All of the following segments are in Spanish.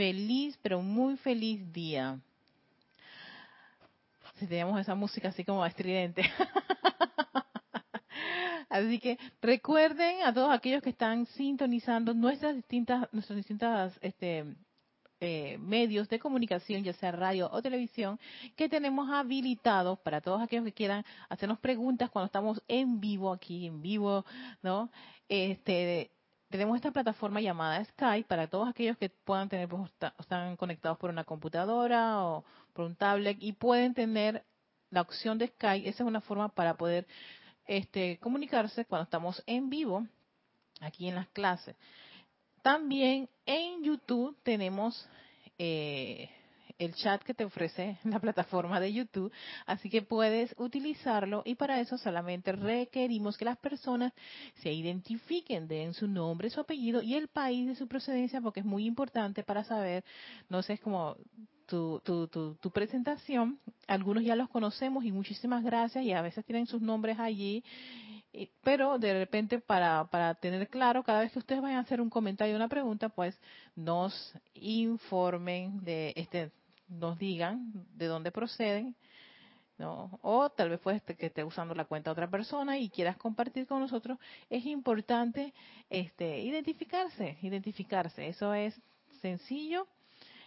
feliz, pero muy feliz día. Si tenemos esa música así como estridente. Así que recuerden a todos aquellos que están sintonizando nuestras distintas, nuestras distintas este, eh, medios de comunicación, ya sea radio o televisión, que tenemos habilitados para todos aquellos que quieran hacernos preguntas cuando estamos en vivo aquí, en vivo, ¿no? Este, tenemos esta plataforma llamada Skype para todos aquellos que puedan tener, pues, están conectados por una computadora o por un tablet y pueden tener la opción de Skype. Esa es una forma para poder este, comunicarse cuando estamos en vivo aquí en las clases. También en YouTube tenemos eh, el chat que te ofrece la plataforma de YouTube, así que puedes utilizarlo y para eso solamente requerimos que las personas se identifiquen, den su nombre, su apellido y el país de su procedencia, porque es muy importante para saber, no sé, es como tu, tu, tu, presentación. Algunos ya los conocemos y muchísimas gracias y a veces tienen sus nombres allí, pero de repente para, para tener claro, cada vez que ustedes vayan a hacer un comentario o una pregunta, pues nos informen de este nos digan de dónde proceden, ¿no? O tal vez pues que esté usando la cuenta de otra persona y quieras compartir con nosotros, es importante este identificarse, identificarse. Eso es sencillo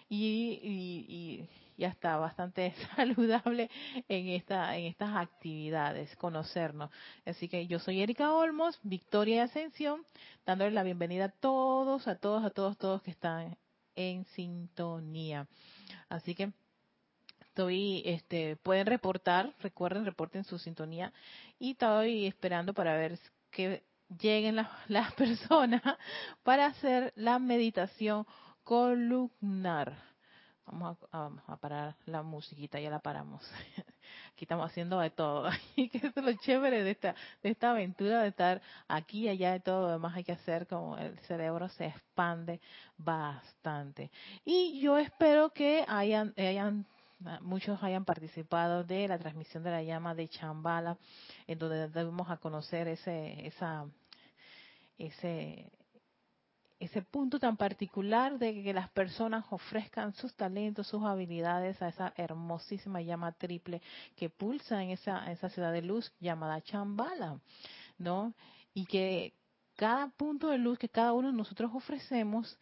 y, y, y, hasta bastante saludable en esta en estas actividades, conocernos. Así que yo soy Erika Olmos, Victoria y Ascensión, dándole la bienvenida a todos, a todos, a todos, todos que están en sintonía. Así que estoy, este, pueden reportar, recuerden, reporten su sintonía y estoy esperando para ver que lleguen las, personas para hacer la meditación columnar. Vamos a, parar la musiquita, ya la paramos. Aquí estamos haciendo de todo. Y que es lo chévere de esta, de esta aventura de estar aquí y allá de todo lo demás hay que hacer como el cerebro se expande bastante. Y yo espero que hayan, hayan muchos hayan participado de la transmisión de la llama de Chambala, en donde debemos a conocer ese, esa, ese, ese punto tan particular de que las personas ofrezcan sus talentos, sus habilidades a esa hermosísima llama triple que pulsa en esa, esa ciudad de luz llamada Chambala, ¿no? Y que cada punto de luz que cada uno de nosotros ofrecemos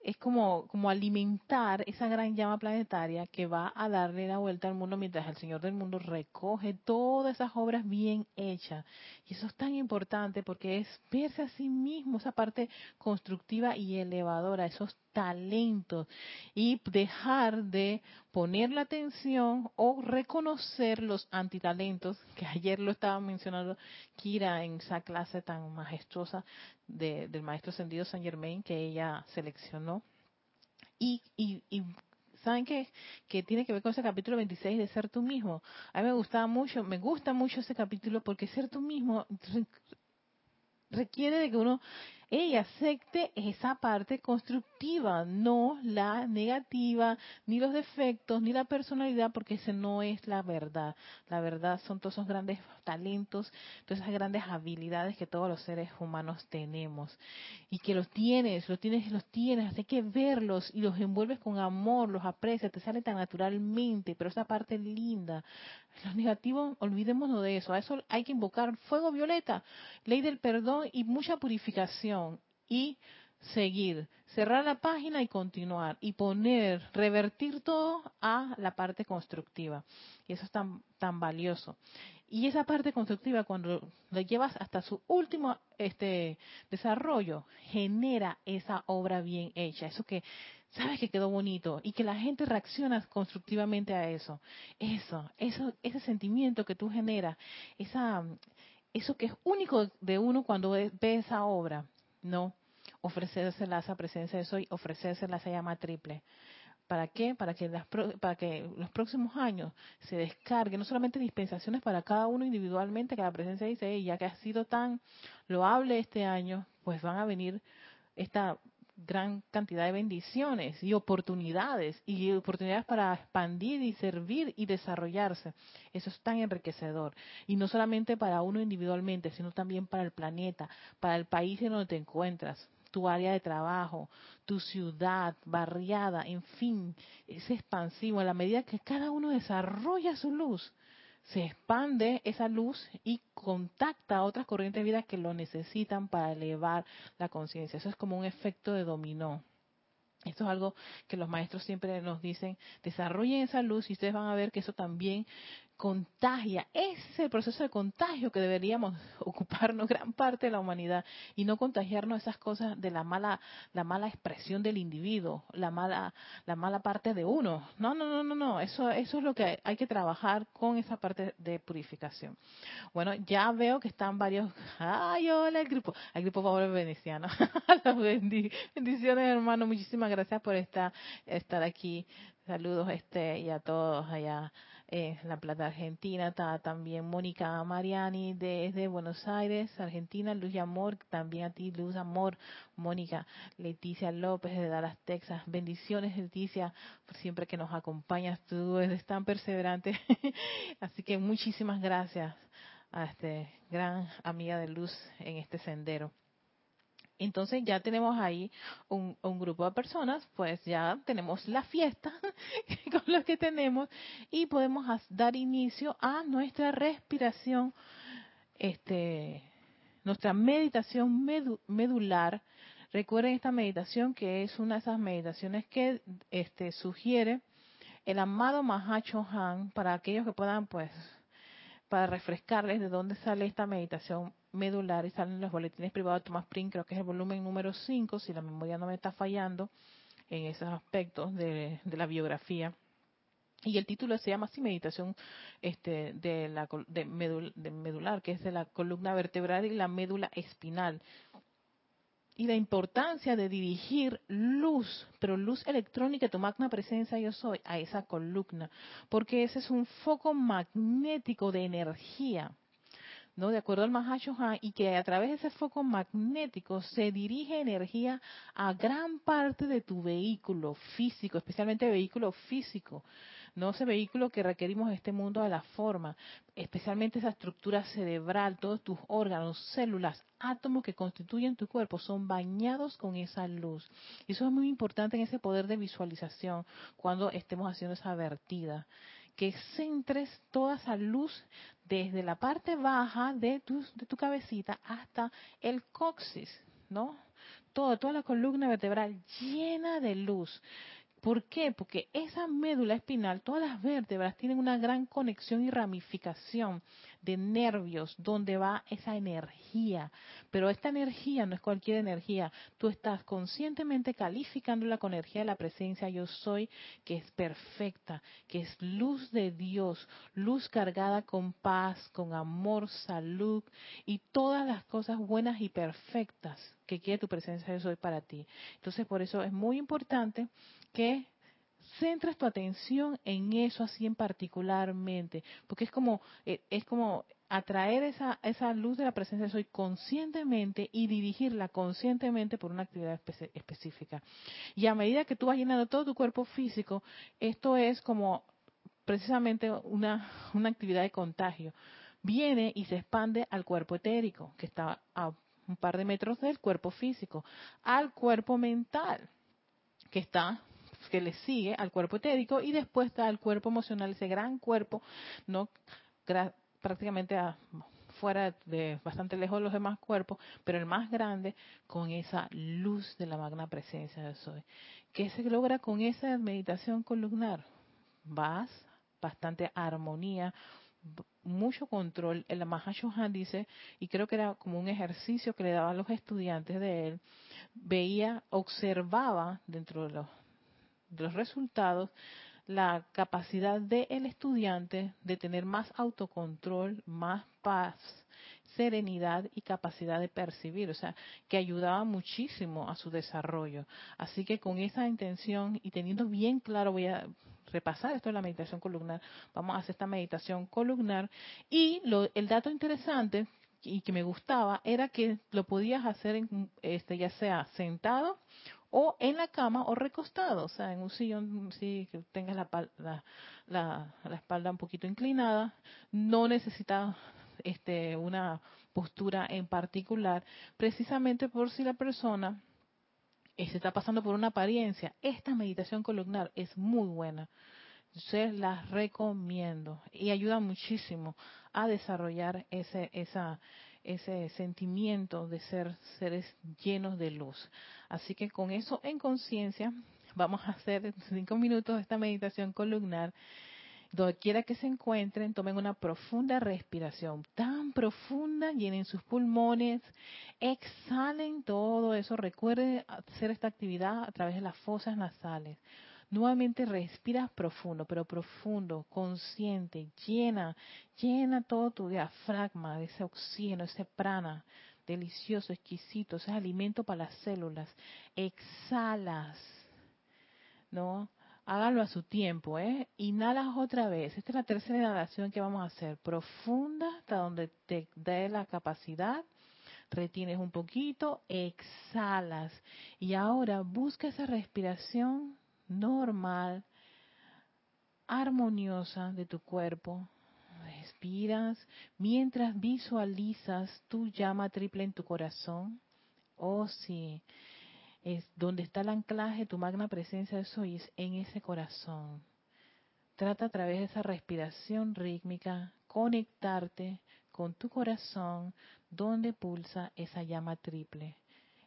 es como, como alimentar esa gran llama planetaria que va a darle la vuelta al mundo mientras el Señor del mundo recoge todas esas obras bien hechas. Y eso es tan importante porque es verse a sí mismo, esa parte constructiva y elevadora, esos talentos y dejar de poner la atención o reconocer los antitalentos, que ayer lo estaba mencionando Kira en esa clase tan majestuosa del maestro ascendido San Germain que ella seleccionó. Y, y, y ¿saben qué? Que tiene que ver con ese capítulo 26 de ser tú mismo. A mí me gustaba mucho, me gusta mucho ese capítulo porque ser tú mismo requiere de que uno ella acepte esa parte constructiva, no la negativa, ni los defectos, ni la personalidad, porque ese no es la verdad. La verdad son todos esos grandes talentos, todas esas grandes habilidades que todos los seres humanos tenemos. Y que los tienes, los tienes, los tienes, hay que verlos y los envuelves con amor, los aprecias, te sale tan naturalmente, pero esa parte linda. Los negativos, olvidémonos de eso. A eso hay que invocar fuego violeta, ley del perdón y mucha purificación y seguir, cerrar la página y continuar y poner, revertir todo a la parte constructiva. Y eso es tan, tan valioso. Y esa parte constructiva, cuando la llevas hasta su último este, desarrollo, genera esa obra bien hecha. Eso que sabes que quedó bonito y que la gente reacciona constructivamente a eso. Eso, eso, ese sentimiento que tú generas, esa, eso que es único de uno cuando ve esa obra no, ofrecérsela a esa presencia de soy, ofrecérsela a esa llama triple. ¿Para qué? Para que, las, para que los próximos años se descarguen no solamente dispensaciones para cada uno individualmente, que la presencia dice, ya que ha sido tan loable este año, pues van a venir esta gran cantidad de bendiciones y oportunidades y oportunidades para expandir y servir y desarrollarse. Eso es tan enriquecedor. Y no solamente para uno individualmente, sino también para el planeta, para el país en donde te encuentras. tu área de trabajo, tu ciudad, barriada, en fin, es expansivo. A la medida que cada uno desarrolla su luz, se expande esa luz y contacta a otras corrientes de vida que lo necesitan para elevar la conciencia. Eso es como un efecto de dominó. Esto es algo que los maestros siempre nos dicen, desarrollen esa luz y ustedes van a ver que eso también contagia. Ese es el proceso de contagio que deberíamos ocuparnos gran parte de la humanidad y no contagiarnos esas cosas de la mala la mala expresión del individuo, la mala la mala parte de uno. No, no, no, no, no, eso eso es lo que hay, que trabajar con esa parte de purificación. Bueno, ya veo que están varios ay, hola el grupo, el grupo Favor Veneciano. bendiciones, hermano, muchísimas gracias por estar estar aquí. Saludos este y a todos allá eh, La Plata Argentina, está también Mónica Mariani desde Buenos Aires, Argentina, Luz y Amor, también a ti Luz Amor, Mónica, Leticia López de Dallas, Texas, bendiciones Leticia, por siempre que nos acompañas, tú eres tan perseverante, así que muchísimas gracias a este gran amiga de luz en este sendero. Entonces ya tenemos ahí un, grupo de personas, pues ya tenemos la fiesta con los que tenemos y podemos dar inicio a nuestra respiración, este, nuestra meditación medular. Recuerden esta meditación que es una de esas meditaciones que este, sugiere el amado Mahacho Han para aquellos que puedan, pues, para refrescarles de dónde sale esta meditación medular y salen los boletines privados de Thomas Pring, creo que es el volumen número 5, si la memoria no me está fallando en esos aspectos de, la biografía. Y el título se llama así Meditación este, de la de, medular, que es de la columna vertebral y la médula espinal. Y la importancia de dirigir luz, pero luz electrónica, tu magna presencia yo soy, a esa columna, porque ese es un foco magnético de energía ¿no? De acuerdo al Mahashohan, y que a través de ese foco magnético se dirige energía a gran parte de tu vehículo físico, especialmente vehículo físico, no ese vehículo que requerimos en este mundo de la forma, especialmente esa estructura cerebral, todos tus órganos, células, átomos que constituyen tu cuerpo son bañados con esa luz. Y eso es muy importante en ese poder de visualización cuando estemos haciendo esa vertida que centres toda esa luz desde la parte baja de tu, de tu cabecita hasta el coxis, ¿no? Todo, toda la columna vertebral llena de luz. ¿Por qué? Porque esa médula espinal, todas las vértebras tienen una gran conexión y ramificación de nervios donde va esa energía. Pero esta energía no es cualquier energía. Tú estás conscientemente calificándola con energía de la presencia yo soy, que es perfecta, que es luz de Dios, luz cargada con paz, con amor, salud y todas las cosas buenas y perfectas que quiere tu presencia yo soy para ti. Entonces por eso es muy importante que centres tu atención en eso así en particularmente, porque es como eh, es como atraer esa esa luz de la presencia de soy conscientemente y dirigirla conscientemente por una actividad específica. Y a medida que tú vas llenando todo tu cuerpo físico, esto es como precisamente una una actividad de contagio. Viene y se expande al cuerpo etérico, que está a un par de metros del cuerpo físico, al cuerpo mental, que está que le sigue al cuerpo etérico y después está el cuerpo emocional, ese gran cuerpo, no prácticamente fuera de bastante lejos de los demás cuerpos, pero el más grande con esa luz de la magna presencia de Soy. ¿Qué se logra con esa meditación columnar? Vas, bastante armonía, mucho control. El Mahashohan dice, y creo que era como un ejercicio que le daba a los estudiantes de él, veía, observaba dentro de los de los resultados la capacidad del estudiante de tener más autocontrol, más paz, serenidad y capacidad de percibir, o sea, que ayudaba muchísimo a su desarrollo. Así que con esa intención y teniendo bien claro, voy a repasar esto de la meditación columnar, vamos a hacer esta meditación columnar y lo, el dato interesante y que me gustaba era que lo podías hacer en, este ya sea sentado o en la cama o recostado, o sea, en un sillón sí que tengas la, la, la, espalda un poquito inclinada, no necesitas este, una postura en particular, precisamente por si la persona se está pasando por una apariencia, esta meditación columnar es muy buena. Se las recomiendo y ayuda muchísimo a desarrollar ese, esa, ese sentimiento de ser seres llenos de luz. Así que con eso en conciencia, vamos a hacer cinco minutos esta meditación columnar. Donde quiera que se encuentren, tomen una profunda respiración, tan profunda, llenen sus pulmones, exhalen todo eso. Recuerden hacer esta actividad a través de las fosas nasales. Nuevamente respiras profundo, pero profundo, consciente, llena, llena todo tu diafragma de ese oxígeno, ese prana delicioso, exquisito, ese alimento para las células. Exhalas, ¿no? Hágalo a su tiempo, ¿eh? Inhalas otra vez. Esta es la tercera inhalación que vamos a hacer. Profunda hasta donde te dé la capacidad. Retienes un poquito, exhalas. Y ahora busca esa respiración normal, armoniosa de tu cuerpo. Mientras visualizas tu llama triple en tu corazón. Oh, sí. Es donde está el anclaje, tu magna presencia de soy, es en ese corazón. Trata a través de esa respiración rítmica conectarte con tu corazón donde pulsa esa llama triple,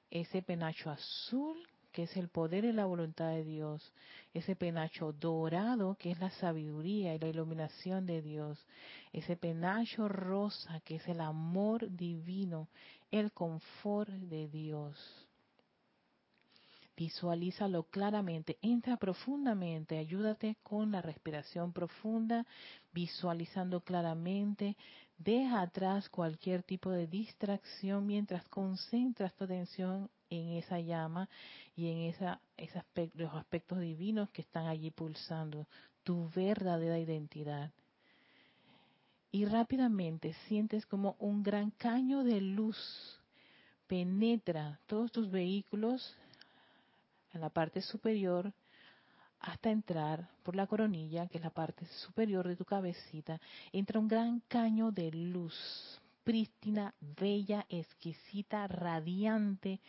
ese penacho azul que es el poder y la voluntad de Dios, ese penacho dorado, que es la sabiduría y la iluminación de Dios, ese penacho rosa, que es el amor divino, el confort de Dios. Visualízalo claramente, entra profundamente, ayúdate con la respiración profunda, visualizando claramente, deja atrás cualquier tipo de distracción mientras concentras tu atención en esa llama y en esa, los aspectos divinos que están allí pulsando, tu verdadera identidad. Y rápidamente sientes como un gran caño de luz penetra todos tus vehículos en la parte superior hasta entrar por la coronilla, que es la parte superior de tu cabecita, entra un gran caño de luz, prístina, bella, exquisita, radiante,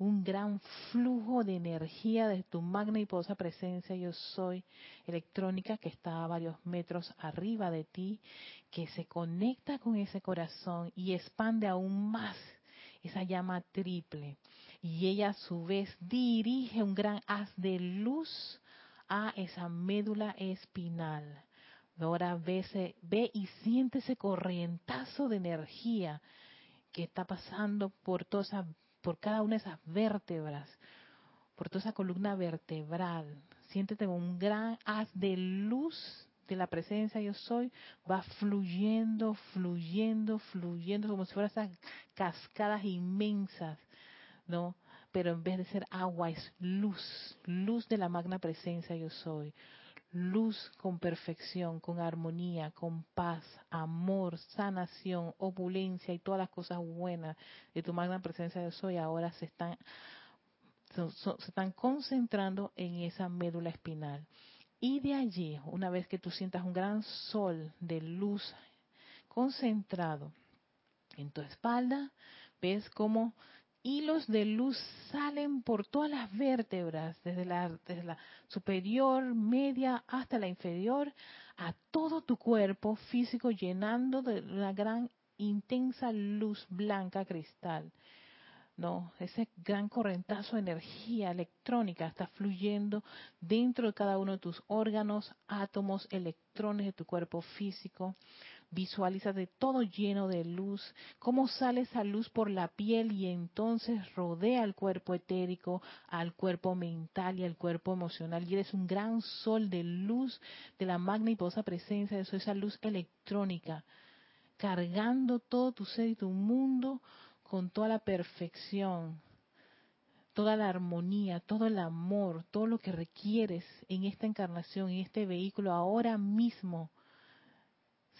un gran flujo de energía de tu magna y poderosa presencia yo soy electrónica que está a varios metros arriba de ti, que se conecta con ese corazón y expande aún más esa llama triple. Y ella a su vez dirige un gran haz de luz a esa médula espinal. Ahora ve, ve y siente ese corrientazo de energía que está pasando por toda esa por cada una de esas vértebras, por toda esa columna vertebral. Siéntete un gran haz de luz de la presencia yo soy, va fluyendo, fluyendo, fluyendo, como si fueran esas cascadas inmensas, ¿no? Pero en vez de ser agua es luz, luz de la magna presencia yo soy luz con perfección, con armonía, con paz, amor, sanación, opulencia y todas las cosas buenas de tu magna presencia de soy ahora se están se están concentrando en esa médula espinal. Y de allí, una vez que tú sientas un gran sol de luz concentrado en tu espalda, ves cómo hilos de luz salen por todas las vértebras, desde la, desde la superior, media hasta la inferior, a todo tu cuerpo físico llenando de una gran intensa luz blanca cristal. ¿no? Ese gran correntazo de energía electrónica está fluyendo dentro de cada uno de tus órganos, átomos, electrones de tu cuerpo físico, de todo lleno de luz, cómo sale esa luz por la piel y entonces rodea al cuerpo etérico, al cuerpo mental y al cuerpo emocional. Y eres un gran sol de luz de la magna y poderosa presencia de esa luz electrónica, cargando todo tu ser y tu mundo con toda la perfección, toda la armonía, todo el amor, todo lo que requieres en esta encarnación, en este vehículo ahora mismo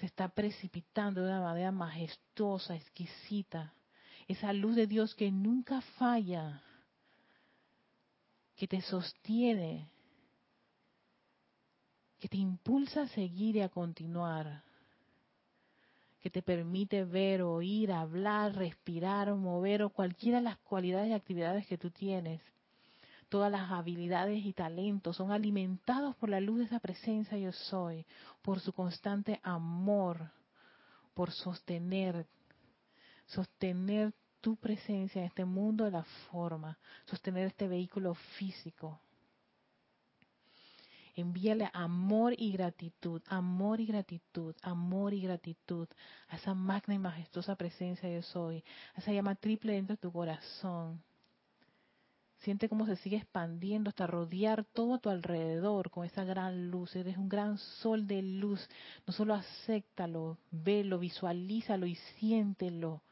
se está precipitando de una manera majestuosa, exquisita. Esa luz de Dios que nunca falla, que te sostiene, que te impulsa a seguir y a continuar, que te permite ver, oír, hablar, respirar, mover o cualquiera de las cualidades y actividades que tú tienes. Todas las habilidades y talentos son alimentados por la luz de esa presencia yo soy, por su constante amor, por sostener, sostener tu presencia en este mundo de la forma, sostener este vehículo físico. Envíale amor y gratitud, amor y gratitud, amor y gratitud a esa magna y majestuosa presencia yo soy, a esa llama triple dentro de tu corazón. Siente cómo se sigue expandiendo hasta rodear todo a tu alrededor con esa gran luz. Eres un gran sol de luz. No solo acéptalo, velo, visualízalo y siéntelo.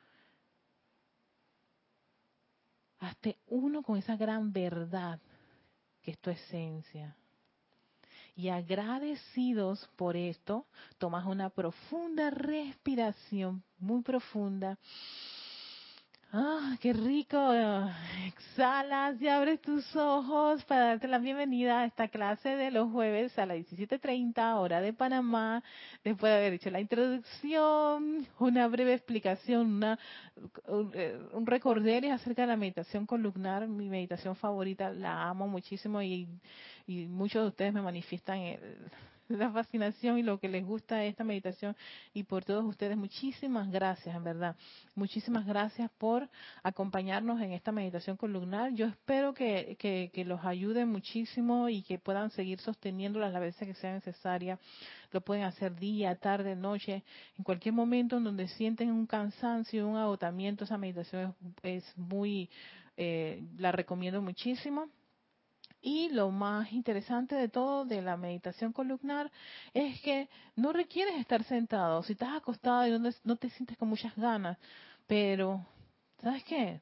Hazte uno con esa gran verdad que es tu esencia. Y agradecidos por esto, tomas una profunda respiración, muy profunda Ah, qué rico. Exhalas y abres tus ojos para darte la bienvenida a esta clase de los jueves a las 17.30 hora de Panamá. Después de haber hecho la introducción, una breve explicación, una, un, eh, un acerca de la meditación columnar, mi meditación favorita, la amo muchísimo y, y muchos de ustedes me manifiestan el, la fascinación y lo que les gusta esta meditación y por todos ustedes. Muchísimas gracias, en verdad. Muchísimas gracias por acompañarnos en esta meditación columnar. Yo espero que, que, los ayude muchísimo y que puedan seguir sosteniéndolas las veces que sea necesaria. Lo pueden hacer día, tarde, noche, en cualquier momento en donde sienten un cansancio, un agotamiento. Esa meditación es, es muy, eh, la recomiendo muchísimo. Y lo más interesante de todo de la meditación columnar es que no requieres estar sentado. Si estás acostado y no, te sientes con muchas ganas, pero ¿sabes qué?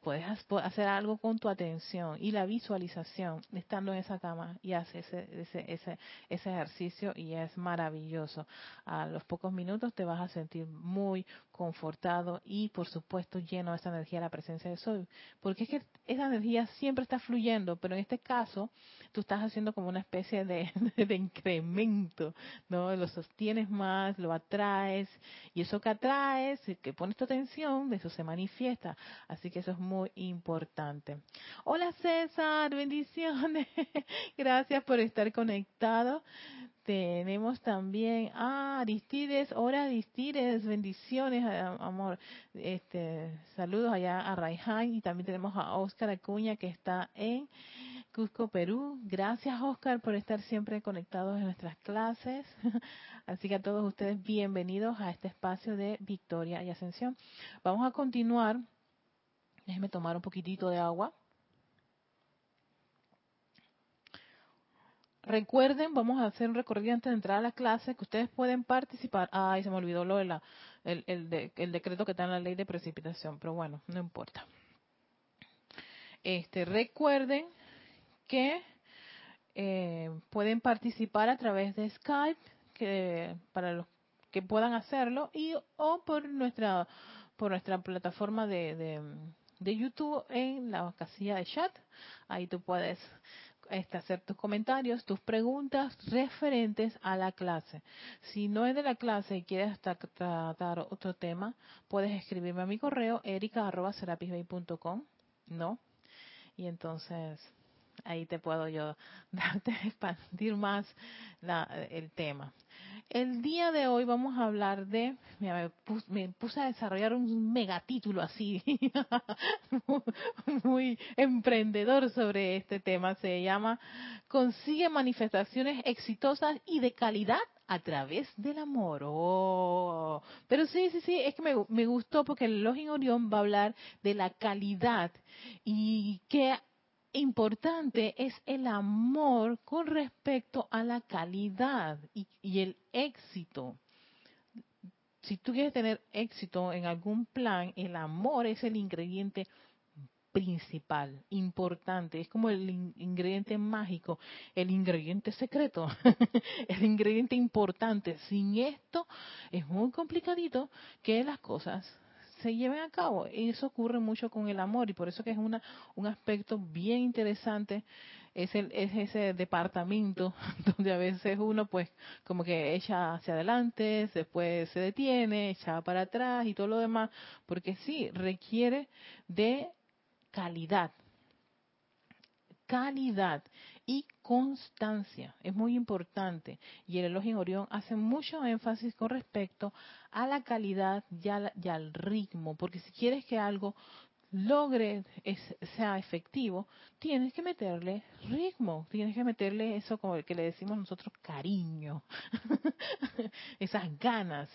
Puedes hacer algo con tu atención y la visualización estando en esa cama y haces ese, ese, ese, ese ejercicio y es maravilloso. A los pocos minutos te vas a sentir muy confortado y por supuesto lleno de esa energía la presencia de sol. Porque es que esa energía siempre está fluyendo, pero en este caso tú estás haciendo como una especie de, de incremento, ¿no? Lo sostienes más, lo atraes y eso que atraes, que pones tu atención, de eso se manifiesta. Así que eso es muy importante. Hola César, bendiciones. Gracias por estar conectado. Tenemos también a Aristides, hola Aristides, bendiciones, amor. Este, saludos allá a Raiján y también tenemos a Oscar Acuña que está en Cusco, Perú. Gracias Oscar por estar siempre conectados en nuestras clases. Así que a todos ustedes bienvenidos a este espacio de Victoria y Ascensión. Vamos a continuar Déjenme tomar un poquitito de agua. Recuerden, vamos a hacer un recorrido antes de entrar a la clase, que ustedes pueden participar. Ay, se me olvidó lo de la, el, el, decreto que está en la ley de precipitación, pero bueno, no importa. Este, recuerden que eh, pueden participar a través de Skype, que para los que puedan hacerlo, y o por nuestra por nuestra plataforma de, de YouTube en la casilla de chat. Ahí tú puedes este, hacer tus comentarios, tus preguntas referentes a la clase. Si no es de la clase y quieres tratar otro tema, puedes escribirme a mi correo erica.com, ¿no? Y entonces ahí te puedo yo darte, expandir más el tema. El día de hoy vamos a hablar de, me, puse, a desarrollar un megatítulo así, muy emprendedor sobre este tema. Se llama Consigue manifestaciones exitosas y de calidad a través del amor. Oh. Pero sí, sí, sí, es que me, me gustó porque el Login Orión va a hablar de la calidad y que importante es el amor con respecto a la calidad y, el éxito. Si tú quieres tener éxito en algún plan, el amor es el ingrediente principal, importante, es como el ingrediente mágico, el ingrediente secreto, el ingrediente importante. Sin esto es muy complicadito que las cosas se lleven a cabo. Y eso ocurre mucho con el amor y por eso que es una, un aspecto bien interesante es, el, es ese departamento donde a veces uno pues como que echa hacia adelante, después se detiene, echa para atrás y todo lo demás, porque sí, requiere de calidad. calidad y constancia. Es muy importante. Y el elogio en Orión hace mucho énfasis con respecto a la calidad y, al ritmo, porque si quieres que algo logre sea efectivo, tienes que meterle ritmo, tienes que meterle eso como el que le decimos nosotros cariño, esas ganas.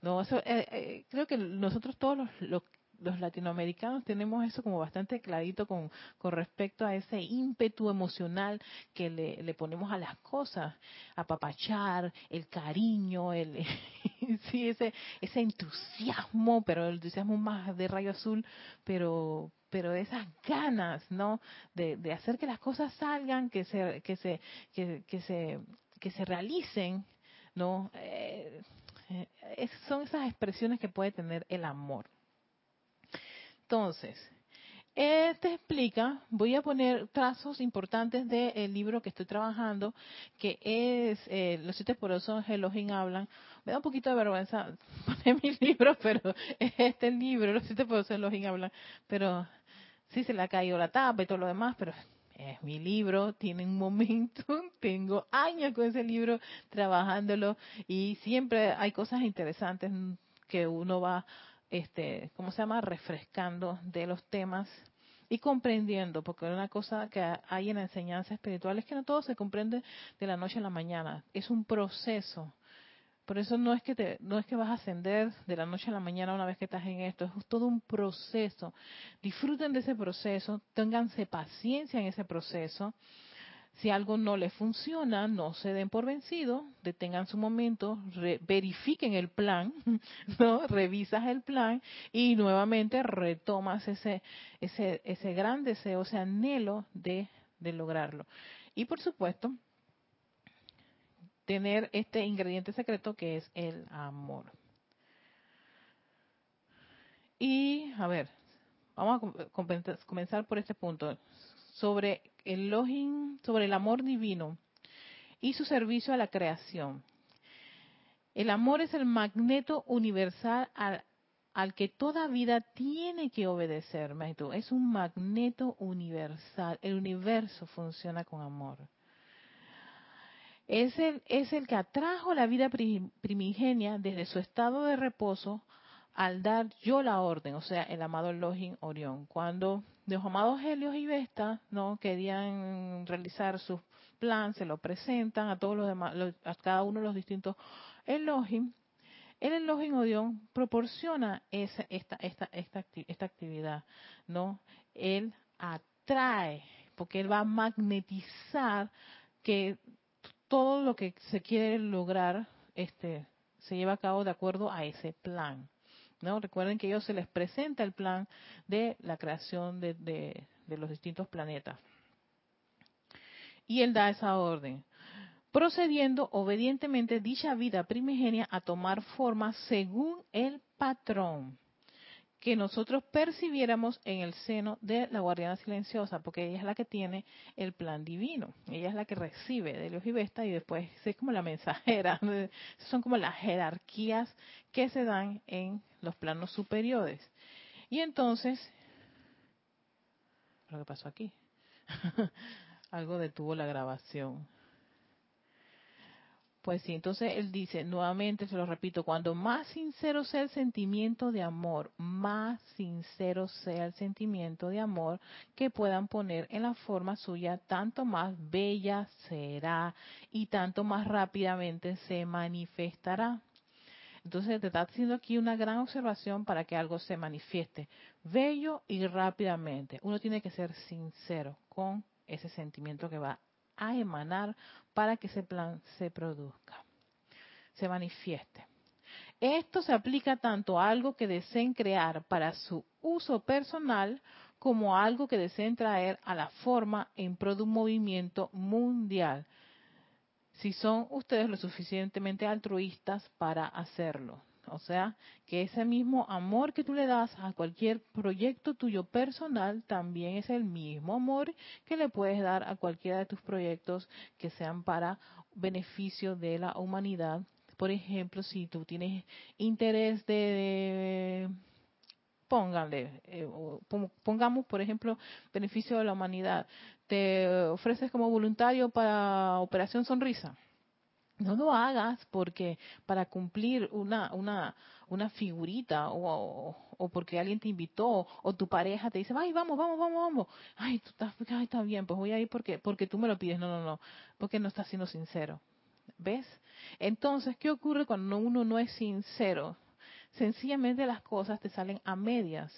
No, eso, eh, eh, creo que nosotros todos los, los, los latinoamericanos tenemos eso como bastante clarito con, con respecto a ese ímpetu emocional que le, le ponemos a las cosas, apapachar, el cariño, el sí, ese, ese entusiasmo, pero el entusiasmo más de rayo azul, pero pero esas ganas, ¿no? De, de hacer que las cosas salgan, que se, que se, que, se, que se realicen, ¿no? Eh, eh, son esas expresiones que puede tener el amor. Entonces, este explica, voy a poner trazos importantes del libro que estoy trabajando, que es eh, Los siete porosos Elohim hablan. Me da un poquito de vergüenza poner mi libro, pero es este libro, Los siete porosos Elohim hablan. Pero sí se le ha caído la tapa y todo lo demás, pero es mi libro, tiene un momento, tengo años con ese libro trabajándolo y siempre hay cosas interesantes que uno va este, ¿cómo se llama? Refrescando de los temas y comprendiendo, porque una cosa que hay en la enseñanza espiritual es que no todo se comprende de la noche a la mañana, es un proceso. Por eso no es que te, no es que vas a ascender de la noche a la mañana una vez que estás en esto, es todo un proceso. Disfruten de ese proceso, ténganse paciencia en ese proceso si algo no les funciona, no se den por vencido, detengan su momento, verifiquen el plan, ¿no? Revisas el plan y nuevamente retomas ese, ese, ese gran deseo, ese anhelo de, de lograrlo. Y por supuesto, tener este ingrediente secreto que es el amor. Y, a ver, vamos a comenzar por este punto sobre el sobre el amor divino y su servicio a la creación. El amor es el magneto universal al, al que toda vida tiene que obedecer, maestro. Es un magneto universal. El universo funciona con amor. Es el, es el que atrajo la vida primigenia desde su estado de reposo al dar yo la orden, o sea, el amado Elohim Orión. Cuando los amados Helios y Vesta no querían realizar su plan, se lo presentan a todos los demás, a cada uno de los distintos Elohim. El Elohim Orión proporciona esa, esta, esta, esta, esta actividad, ¿no? Él atrae, porque él va a magnetizar que todo lo que se quiere lograr este, se lleva a cabo de acuerdo a ese plan. ¿No? Recuerden que ellos se les presenta el plan de la creación de, de, los distintos planetas. Y él da esa orden, procediendo obedientemente dicha vida primigenia a tomar forma según el patrón que nosotros percibiéramos en el seno de la guardiana silenciosa, porque ella es la que tiene el plan divino, ella es la que recibe de Dios y Vesta y después es como la mensajera, son como las jerarquías que se dan en los planos superiores. Y entonces, lo que pasó aquí, algo detuvo la grabación. Pues sí, entonces él dice, nuevamente se lo repito, cuando más sincero sea el sentimiento de amor, más sincero sea el sentimiento de amor que puedan poner en la forma suya, tanto más bella será y tanto más rápidamente se manifestará. Entonces te está haciendo aquí una gran observación para que algo se manifieste bello y rápidamente. Uno tiene que ser sincero con ese sentimiento que va a emanar para que ese plan se produzca, se manifieste. Esto se aplica tanto a algo que deseen crear para su uso personal como a algo que deseen traer a la forma en pro de un movimiento mundial, si son ustedes lo suficientemente altruistas para hacerlo. O sea, que ese mismo amor que tú le das a cualquier proyecto tuyo personal también es el mismo amor que le puedes dar a cualquiera de tus proyectos que sean para beneficio de la humanidad. Por ejemplo, si tú tienes interés de, pónganle, eh, pongamos por ejemplo beneficio de la humanidad, te ofreces como voluntario para Operación Sonrisa. No lo hagas porque para cumplir una, una, una figurita o, o, porque alguien te invitó o tu pareja te dice, ay, vamos, vamos, vamos, vamos. Ay, tú estás, ay, está bien, pues voy a ir porque, porque tú me lo pides. No, no, no, porque no estás siendo sincero. ¿Ves? Entonces, ¿qué ocurre cuando uno no es sincero? sencillamente las cosas te salen a medias,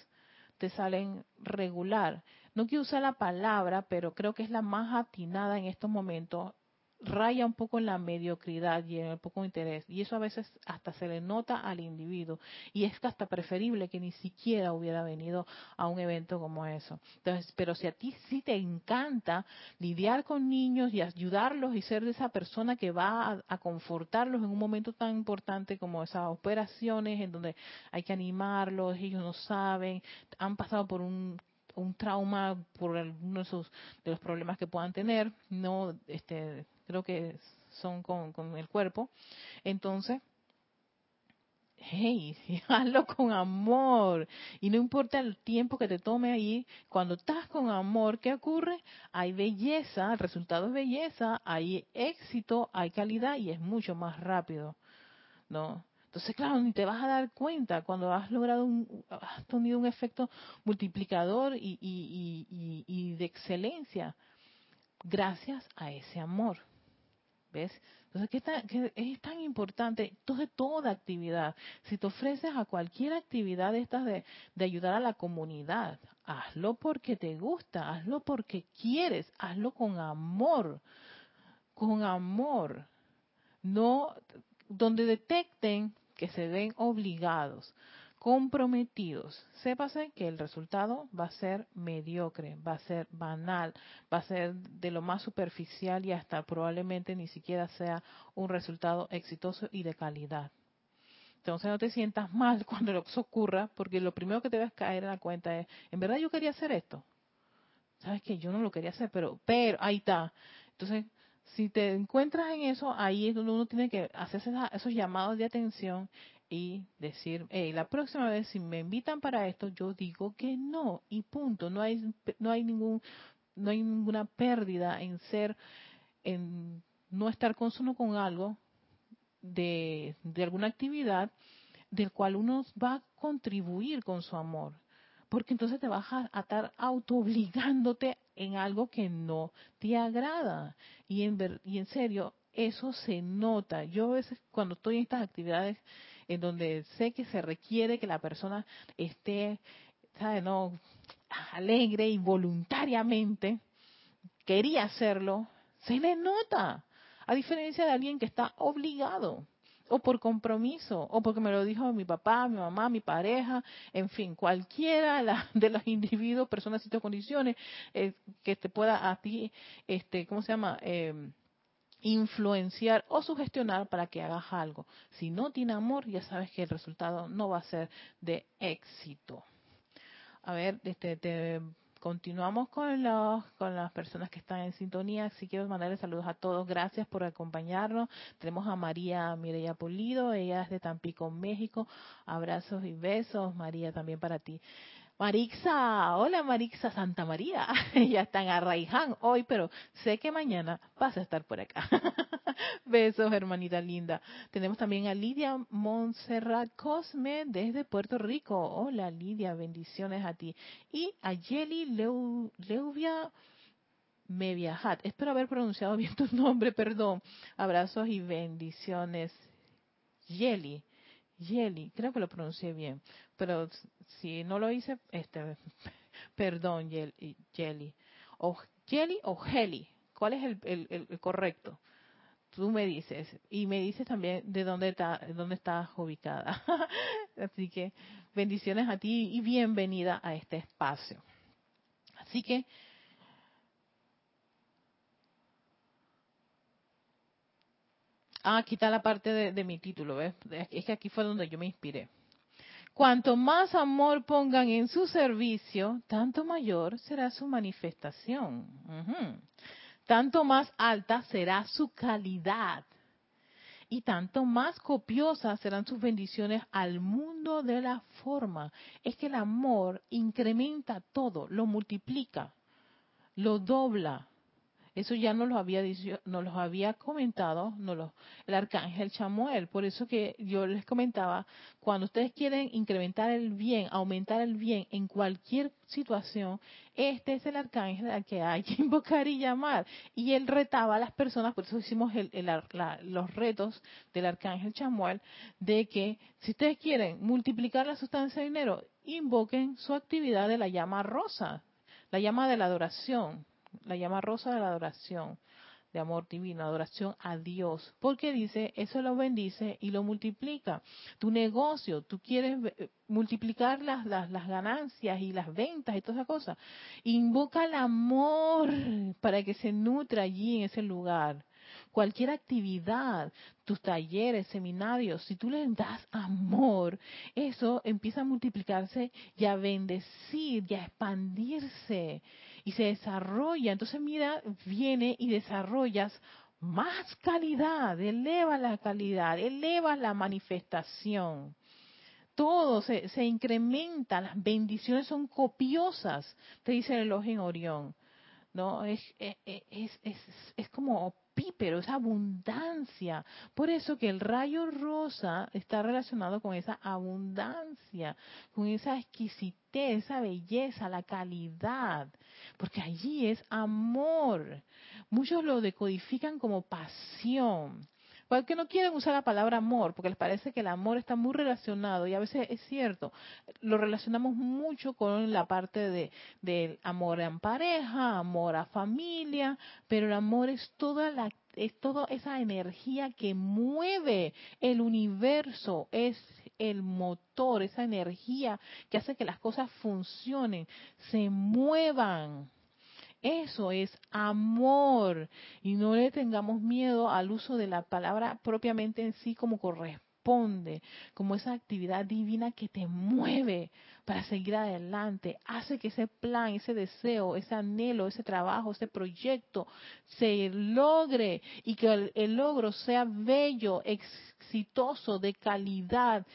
te salen regular. No quiero usar la palabra, pero creo que es la más atinada en estos momentos raya un poco en la mediocridad y en el poco interés. Y eso a veces hasta se le nota al individuo. Y es hasta preferible que ni siquiera hubiera venido a un evento como eso. Entonces, pero si a ti sí te encanta lidiar con niños y ayudarlos y ser de esa persona que va a, confortarlos en un momento tan importante como esas operaciones en donde hay que animarlos, ellos no saben, han pasado por un trauma por alguno de, de los problemas que puedan tener, no este, creo que son con, con el cuerpo. Entonces, hey, hazlo con amor. Y no importa el tiempo que te tome ahí, cuando estás con amor, ¿qué ocurre? Hay belleza, el resultado es belleza, hay éxito, hay calidad y es mucho más rápido. ¿No? Entonces, claro, ni te vas a dar cuenta cuando has logrado un, has tenido un efecto multiplicador y, y, y, y de excelencia gracias a ese amor. ¿Ves? Entonces, ¿qué, es tan importante? Entonces, toda actividad, si te ofreces a cualquier actividad de estas de, de ayudar a la comunidad, hazlo porque te gusta, hazlo porque quieres, hazlo con amor, con amor. No, donde detecten que se ven obligados comprometidos, sépase que el resultado va a ser mediocre, va a ser banal, va a ser de lo más superficial y hasta probablemente ni siquiera sea un resultado exitoso y de calidad. Entonces no te sientas mal cuando eso ocurra, porque lo primero que te vas a caer en la cuenta es, en verdad yo quería hacer esto. Sabes que yo no lo quería hacer, pero, pero ahí está. Entonces, si te encuentras en eso, ahí es donde uno tiene que hacer esos llamados de atención y decir, hey, la próxima vez si me invitan para esto, yo digo que no y punto. No hay no hay ningún no hay ninguna pérdida en ser en no estar consumo con algo de, de alguna actividad del cual uno va a contribuir con su amor. Porque entonces te vas a, estar auto obligándote en algo que no te agrada. Y en, y en serio, eso se nota. Yo a veces cuando estoy en estas actividades en donde sé que se requiere que la persona esté, ¿sabe? No, alegre y voluntariamente quería hacerlo, se le nota. A diferencia de alguien que está obligado o por compromiso, o porque me lo dijo mi papá, mi mamá, mi pareja, en fin, cualquiera de los individuos, personas y condiciones eh, que te pueda a ti, este, ¿cómo se llama? Eh, influenciar o sugestionar para que hagas algo. Si no tiene amor, ya sabes que el resultado no va a ser de éxito. A ver, este, te, continuamos con, los, con las personas que están en sintonía. Si quiero mandarles saludos a todos. Gracias por acompañarnos. Tenemos a María Mireya Polido. Ella es de Tampico, México. Abrazos y besos. María, también para ti. Marixa, hola Marixa Santa María, ya están a Raiján hoy, pero sé que mañana vas a estar por acá. Besos, hermanita linda. Tenemos también a Lidia Montserrat Cosme desde Puerto Rico. Hola Lidia, bendiciones a ti. Y a Yeli Leuvia Meviajat. Espero haber pronunciado bien tu nombre, perdón. Abrazos y bendiciones. Yeli. Yeli, creo que lo pronuncié bien, pero si no lo hice, este, perdón, Yeli. O Yeli o Heli, ¿cuál es el, el, correcto? Tú me dices y me dices también de dónde está, dónde estás ubicada. Así que bendiciones a ti y bienvenida a este espacio. Así que Ah, aquí está la parte de, mi título, ¿ves? Es que aquí fue donde yo me inspiré. Cuanto más amor pongan en su servicio, tanto mayor será su manifestación. Tanto más alta será su calidad. y tanto más copiosas serán sus bendiciones al mundo de la forma. Es que el amor incrementa todo, lo multiplica, lo dobla, eso ya nos lo había dicho, nos lo había comentado nos el arcángel Chamuel. Por eso que yo les comentaba, cuando ustedes quieren incrementar el bien, aumentar el bien en cualquier situación, este es el arcángel al que hay que invocar y llamar. Y él retaba a las personas, por eso hicimos los retos del arcángel Chamuel, de que si ustedes quieren multiplicar la sustancia de dinero, invoquen su actividad de la llama rosa, la llama de la adoración la llama rosa de la adoración, de amor divino, adoración a Dios, porque dice, eso lo bendice y lo multiplica. Tu negocio, tú quieres eh, multiplicar las, las, las ganancias y las ventas y todas esas cosas. Invoca el amor para que se nutra allí en ese lugar cualquier actividad, tus talleres, seminarios, si tú le das amor, eso empieza a multiplicarse y a bendecir y a expandirse y se desarrolla. Entonces mira, viene y desarrollas más calidad, eleva la calidad, eleva la manifestación. Todo se, se incrementa, las bendiciones son copiosas, te dice el elogio en Orión. ¿No? Es, es, es, es, como pero esa abundancia. Por eso que el rayo rosa está relacionado con esa abundancia, con esa exquisitez, esa belleza, la calidad, porque allí es amor. Muchos lo decodifican como pasión. Porque no quieren usar la palabra amor, porque les parece que el amor está muy relacionado, y a veces es cierto, lo relacionamos mucho con la parte de, del amor en pareja, amor a familia, pero el amor es toda la es toda esa energía que mueve el universo, es el motor, esa energía que hace que las cosas funcionen, se muevan. Eso es amor. Y no le tengamos miedo al uso de la palabra propiamente en sí como corresponde, como esa actividad divina que te mueve para seguir adelante, hace que ese plan, ese deseo, ese anhelo, ese trabajo, ese proyecto se logre y que el, logro sea bello, exitoso, de calidad,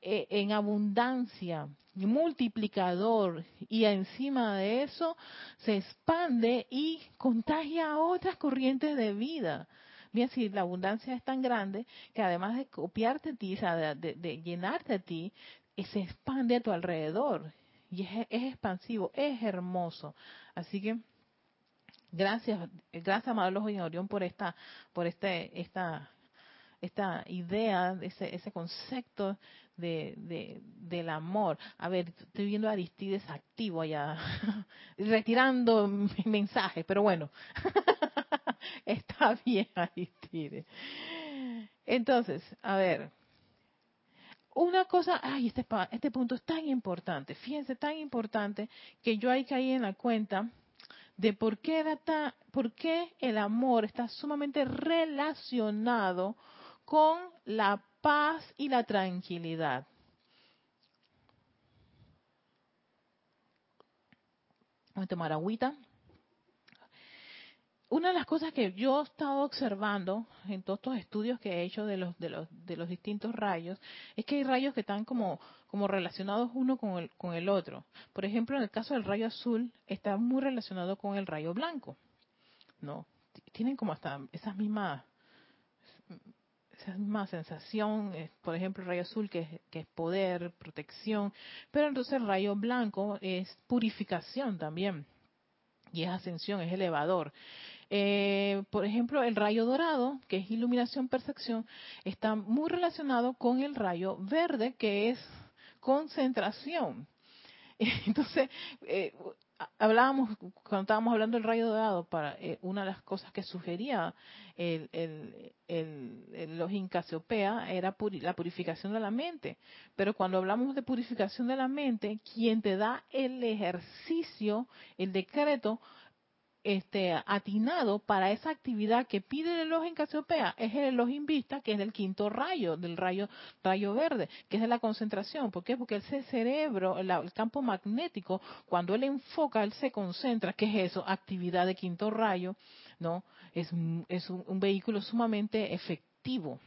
eh, en abundancia, multiplicador, y encima de eso se expande y contagia a otras corrientes de vida. Bien, si la abundancia es tan grande que además de copiarte a ti, de, llenarte a ti, eh, se expande a tu alrededor. Y es, es expansivo, es hermoso. Así que gracias, gracias amado y Orión por esta, por este, esta, esta idea, ese, ese concepto de, del amor. A ver, estoy viendo a Aristides activo allá, retirando mensajes, pero bueno, está bien Aristides. Entonces, a ver, una cosa, ay, este, este punto es tan importante, fíjense, tan importante que yo ahí caí en la cuenta de por qué, era por qué el amor está sumamente relacionado con la paz y la tranquilidad. Voy a tomar agüita. Una de las cosas que yo he estado observando en todos estos estudios que he hecho de los, de los, de los distintos rayos es que hay rayos que están como, como relacionados uno con el, con el otro. Por ejemplo, en el caso del rayo azul está muy relacionado con el rayo blanco. ¿No? Tienen como hasta esas mismas esa misma sensación, eh, por ejemplo, el rayo azul que es, que es poder, protección, pero entonces el rayo blanco es purificación también, y es ascensión, es elevador. Eh, por ejemplo, el rayo dorado, que es iluminación, percepción, está muy relacionado con el rayo verde, que es concentración. Entonces, eh, hablábamos, cuando estábamos hablando del rayo dorado, para eh, una de las cosas que sugería el, el, el, los Incasiopea era la purificación de la mente. Pero cuando hablamos de purificación de la mente, quien te da el ejercicio, el decreto, este, atinado para esa actividad que pide el reloj en Casiopea es el reloj vista, que es el quinto rayo, del rayo, rayo verde, que es de la concentración. ¿Por qué? Porque ese cerebro, el, campo magnético, cuando él enfoca, él se concentra. ¿Qué es eso? Actividad de quinto rayo, ¿no? Es, es un, vehículo sumamente efectivo.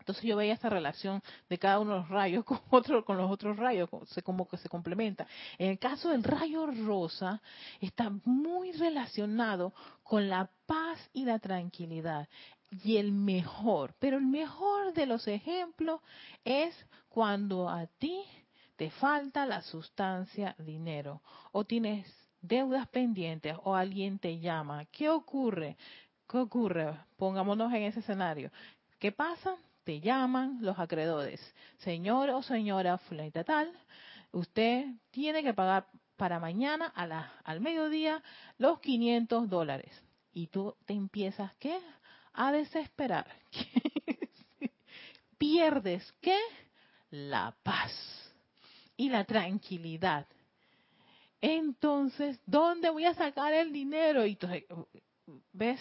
Entonces yo veía esta relación de cada uno de los rayos con otro, con los otros rayos, como que se complementa. En el caso del rayo rosa, está muy relacionado con la paz y la tranquilidad. Y el mejor, pero el mejor de los ejemplos es cuando a ti te falta la sustancia dinero o tienes deudas pendientes o alguien te llama. ¿Qué ocurre? ¿Qué ocurre? Pongámonos en ese escenario. ¿Qué pasa? Te llaman los acreedores. Señor o señora fulanita tal, usted tiene que pagar para mañana a la, al mediodía los 500 dólares. Y tú te empiezas, ¿qué? A desesperar. Pierdes, ¿qué? La paz y la tranquilidad. Entonces, ¿dónde voy a sacar el dinero? Y entonces, ¿ves?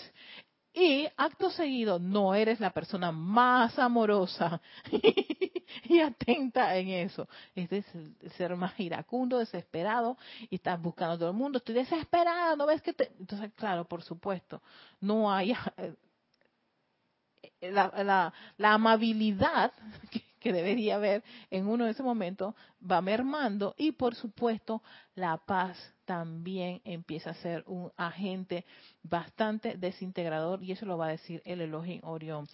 Y acto seguido, no eres la persona más amorosa y atenta en eso. Este es el ser más iracundo, desesperado, y estás buscando a todo el mundo. Estoy desesperada, ¿no ves que te.? Entonces, claro, por supuesto, no hay. Eh, la, la amabilidad que debería haber en uno de ese momento va mermando y por supuesto la paz también empieza a ser un agente bastante desintegrador y eso lo va a decir el Elohim Orión.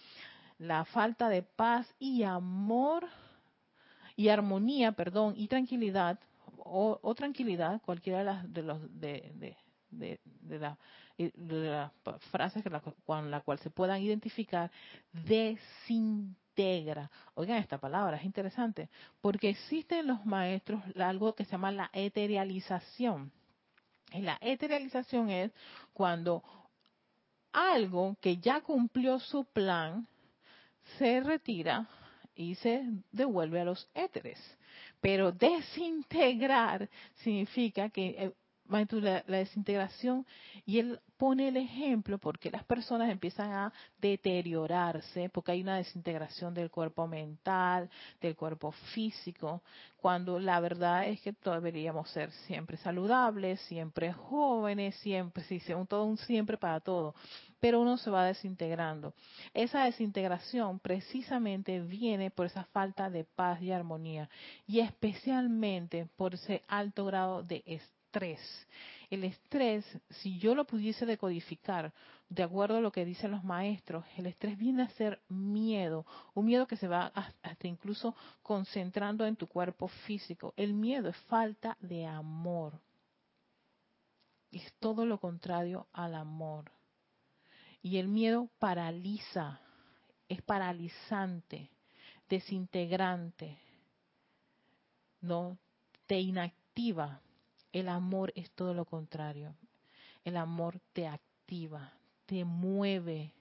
La falta de paz y amor y armonía, perdón, y tranquilidad o, tranquilidad, cualquiera de las de los de, de, la, de las frases con la cual se puedan identificar, desintegra integra. Oigan esta palabra, es interesante, porque existe en los maestros algo que se llama la eterialización. Y la eterialización es cuando algo que ya cumplió su plan se retira y se devuelve a los éteres. Pero desintegrar significa que eh, la, la, desintegración y él pone el ejemplo porque las personas empiezan a deteriorarse porque hay una desintegración del cuerpo mental, del cuerpo físico, cuando la verdad es que deberíamos ser siempre saludables, siempre jóvenes, siempre, sí, todo un siempre para todo, pero uno se va desintegrando. Esa desintegración precisamente viene por esa falta de paz y armonía y especialmente por ese alto grado de estrés el estrés, si yo lo pudiese decodificar, de acuerdo a lo que dicen los maestros, el estrés viene a ser miedo, un miedo que se va hasta incluso concentrando en tu cuerpo físico. El miedo es falta de amor. Es todo lo contrario al amor. Y el miedo paraliza, es paralizante, desintegrante, no te inactiva, el amor es todo lo contrario. El amor te activa, te mueve,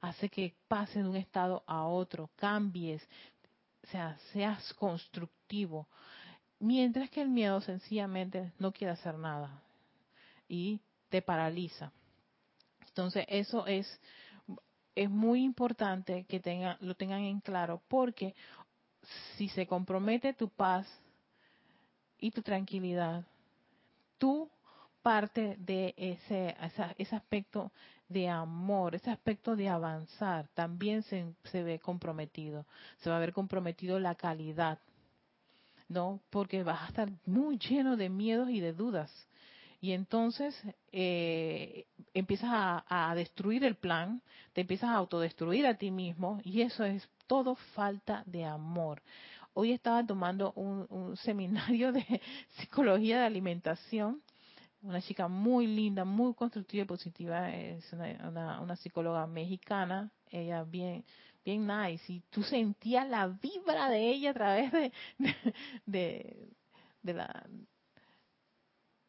hace que pases de un estado a otro, cambies, o sea, seas constructivo. Mientras que el miedo sencillamente no quiere hacer nada y te paraliza. Entonces, eso es es muy importante que tenga, lo tengan en claro porque si se compromete tu paz y tu tranquilidad, tú parte de ese, ese, aspecto de amor, ese aspecto de avanzar, también se, se, ve comprometido. Se va a ver comprometido la calidad, ¿no? Porque vas a estar muy lleno de miedos y de dudas. Y entonces eh, empiezas a, destruir el plan, te empiezas a autodestruir a ti mismo y eso es todo falta de amor. Hoy estaba tomando un, seminario de psicología de alimentación. Una chica muy linda, muy constructiva y positiva, es una, una, psicóloga mexicana, ella bien bien nice, y tú sentías la vibra de ella a través de,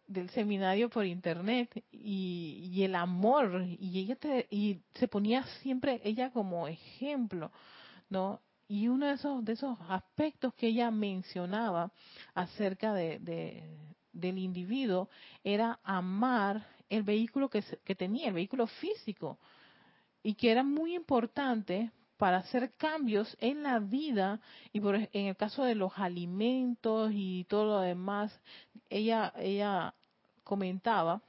del seminario por internet y, y, el amor. Y ella te, y se ponía siempre ella como ejemplo no y uno de esos, de esos aspectos que ella mencionaba acerca de, del individuo era amar el vehículo que, que tenía, el vehículo físico, y que era muy importante para hacer cambios en la vida y por, en el caso de los alimentos y todo lo demás, ella, ella comentaba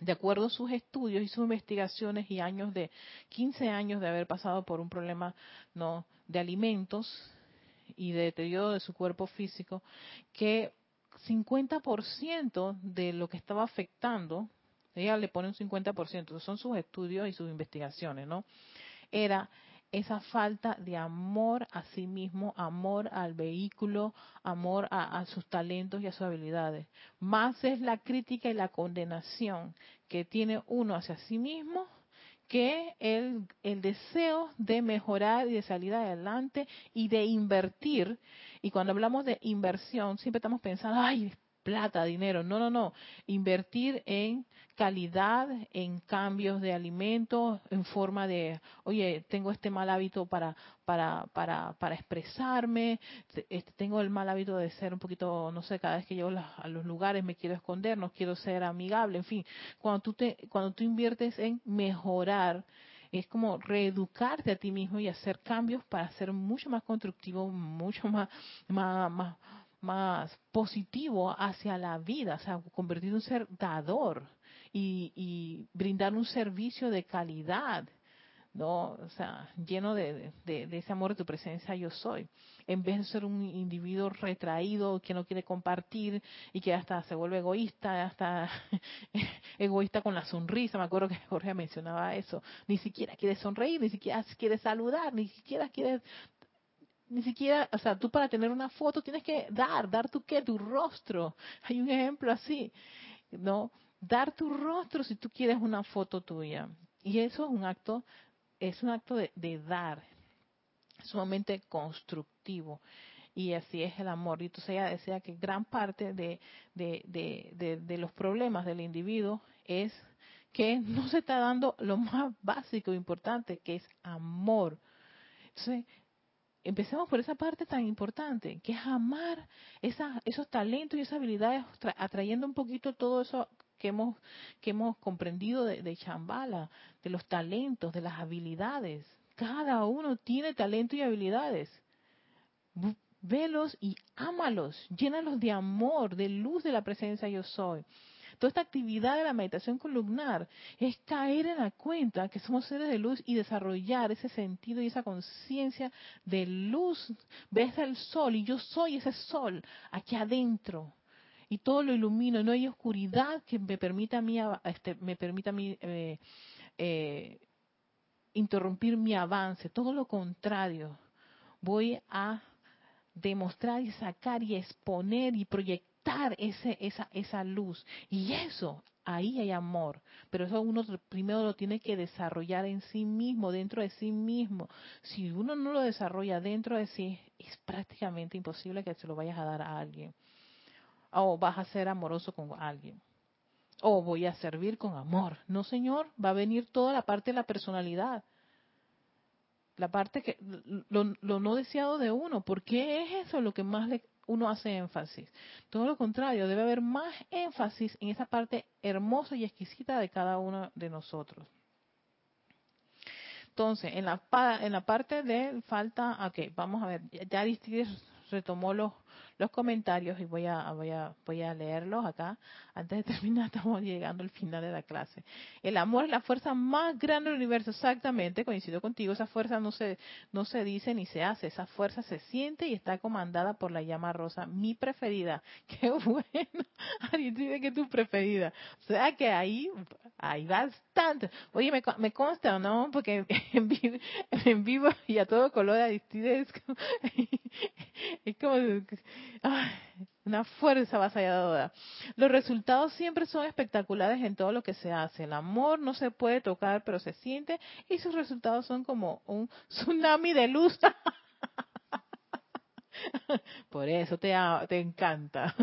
de acuerdo a sus estudios y sus investigaciones y años de 15 años de haber pasado por un problema no de alimentos y de deterioro de su cuerpo físico, que 50% de lo que estaba afectando, ella le pone un 50%, son sus estudios y sus investigaciones, ¿no? Era esa falta de amor a sí mismo, amor al vehículo, amor a, sus talentos y a sus habilidades. Más es la crítica y la condenación que tiene uno hacia sí mismo que el, el deseo de mejorar y de salir adelante y de invertir. Y cuando hablamos de inversión, siempre estamos pensando, ay, plata, dinero. No, no, no. Invertir en calidad, en cambios de alimentos, en forma de, oye, tengo este mal hábito para, para, para, para expresarme, este, tengo el mal hábito de ser un poquito, no sé, cada vez que llego a los lugares me quiero esconder, no quiero ser amigable, en fin. Cuando tú, te, cuando tú inviertes en mejorar, es como reeducarte a ti mismo y hacer cambios para ser mucho más constructivo, mucho más, más, más más positivo hacia la vida, o sea, convertir un ser dador y, brindar un servicio de calidad, ¿no? O sea, lleno de, ese amor de tu presencia yo soy, en vez de ser un individuo retraído que no quiere compartir y que hasta se vuelve egoísta, hasta egoísta con la sonrisa, me acuerdo que Jorge mencionaba eso, ni siquiera quiere sonreír, ni siquiera quiere saludar, ni siquiera quiere ni siquiera, o sea, tú para tener una foto tienes que dar, dar tu qué, tu rostro. Hay un ejemplo así, ¿no? Dar tu rostro si tú quieres una foto tuya. Y eso es un acto, es un acto de, dar, sumamente constructivo. Y así es el amor. Y entonces ella decía que gran parte de, de, de, de los problemas del individuo es que no se está dando lo más básico e importante, que es amor. Entonces, empecemos por esa parte tan importante, que es amar esos talentos y esas habilidades, atrayendo un poquito todo eso que hemos, que hemos comprendido de, de Chambala, de los talentos, de las habilidades. Cada uno tiene talento y habilidades. Velos y ámalos, llénalos de amor, de luz de la presencia yo soy. Toda esta actividad de la meditación columnar es caer en la cuenta que somos seres de luz y desarrollar ese sentido y esa conciencia de luz. Ves el sol y yo soy ese sol aquí adentro. Y todo lo ilumino, no hay oscuridad que me permita a mí, este, me permita a mí eh, eh, interrumpir mi avance, todo lo contrario. Voy a demostrar y sacar y exponer y proyectar ese, esa, esa luz. Y eso, ahí hay amor. Pero eso uno primero lo tiene que desarrollar en sí mismo, dentro de sí mismo. Si uno no lo desarrolla dentro de sí, es prácticamente imposible que se lo vayas a dar a alguien. O vas a ser amoroso con alguien. O voy a servir con amor. No, señor, va a venir toda la parte de la personalidad la parte que lo, lo, no deseado de uno, porque es eso lo que más le, uno hace énfasis. Todo lo contrario, debe haber más énfasis en esa parte hermosa y exquisita de cada uno de nosotros. Entonces, en la, en la parte de falta, ok, vamos a ver, ya Aristides retomó los, los comentarios y voy a, voy a, voy a leerlos acá. Antes de terminar, estamos llegando al final de la clase. El amor es la fuerza más grande del universo, exactamente, coincido contigo, esa fuerza no se, no se dice ni se hace, esa fuerza se siente y está comandada por la llama rosa, mi preferida. Qué bueno, dice que es tu preferida. O sea que ahí, hay bastante. Oye, me, me consta, ¿no? Porque en vivo, en vivo y a todo color Aristides es como una fuerza avasalladora. Los resultados siempre son espectaculares en todo lo que se hace. El amor no se puede tocar, pero se siente y sus resultados son como un tsunami de luz. Por eso te, te encanta.